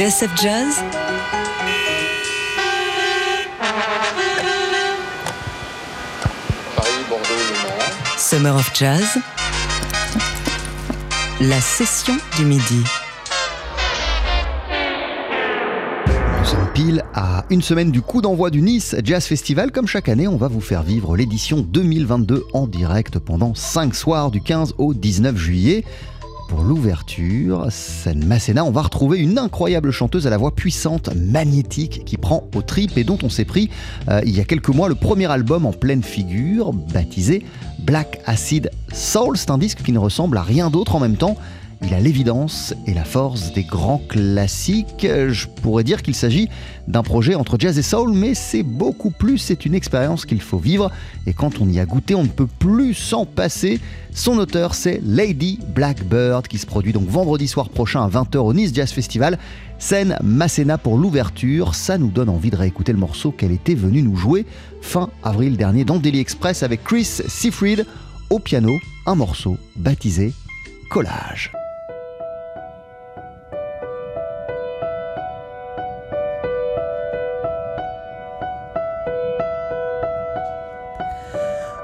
TSF Jazz Paris, Bordeaux, Le Mans. Summer of Jazz La session du midi. Nous sommes pile à une semaine du coup d'envoi du Nice Jazz Festival. Comme chaque année, on va vous faire vivre l'édition 2022 en direct pendant 5 soirs du 15 au 19 juillet. Pour l'ouverture, scène Masséna, on va retrouver une incroyable chanteuse à la voix puissante, magnétique, qui prend au trip et dont on s'est pris euh, il y a quelques mois le premier album en pleine figure, baptisé Black Acid Soul. C'est un disque qui ne ressemble à rien d'autre en même temps. Il a l'évidence et la force des grands classiques. Je pourrais dire qu'il s'agit d'un projet entre jazz et soul, mais c'est beaucoup plus, c'est une expérience qu'il faut vivre. Et quand on y a goûté, on ne peut plus s'en passer. Son auteur, c'est Lady Blackbird, qui se produit donc vendredi soir prochain à 20h au Nice Jazz Festival. Scène Masséna pour l'ouverture, ça nous donne envie de réécouter le morceau qu'elle était venue nous jouer fin avril dernier dans Daily Express avec Chris Seafried au piano, un morceau baptisé Collage.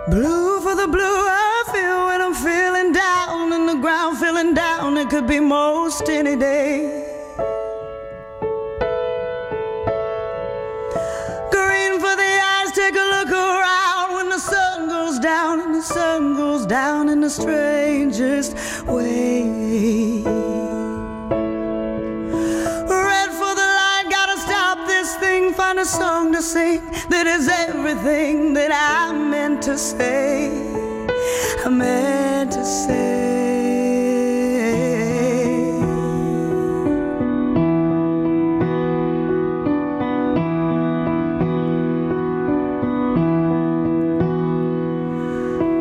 Blue for the blue I feel when I'm feeling down and the ground feeling down. It could be most any day. Green for the eyes, take a look around when the sun goes down and the sun goes down in the strangest way. Find a song to sing that is everything that I meant to say. I meant to say.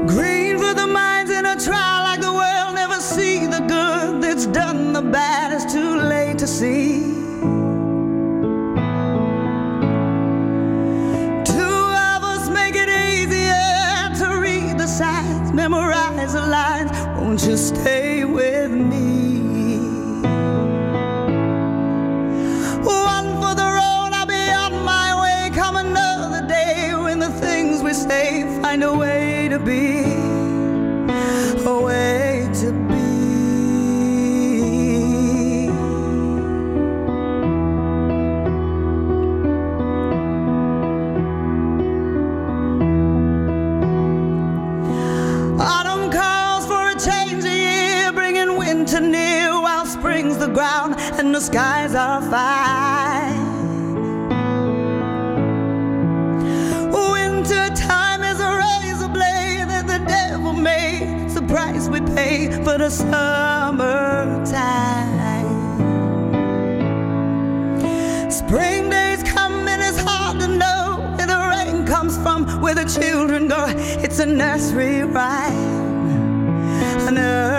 Green for the minds in a trial the lines. Won't you stay with me? One for the road, I'll be on my way. Come another day when the things we say find a way to be, while spring's the ground and the skies are fine. Winter time is a razor blade that the devil made. The price we pay for the summertime. Spring days come and it's hard to know where the rain comes from, where the children go. It's a nursery rhyme, nursery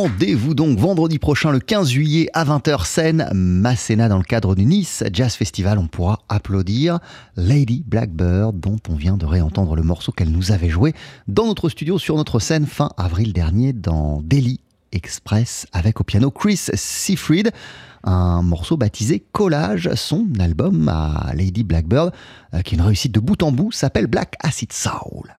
Rendez-vous donc vendredi prochain, le 15 juillet à 20h, scène Masséna dans le cadre du Nice Jazz Festival. On pourra applaudir Lady Blackbird, dont on vient de réentendre le morceau qu'elle nous avait joué dans notre studio sur notre scène fin avril dernier dans Delhi Express avec au piano Chris Seafried. Un morceau baptisé Collage, son album à Lady Blackbird, euh, qui est une réussite de bout en bout, s'appelle Black Acid Soul.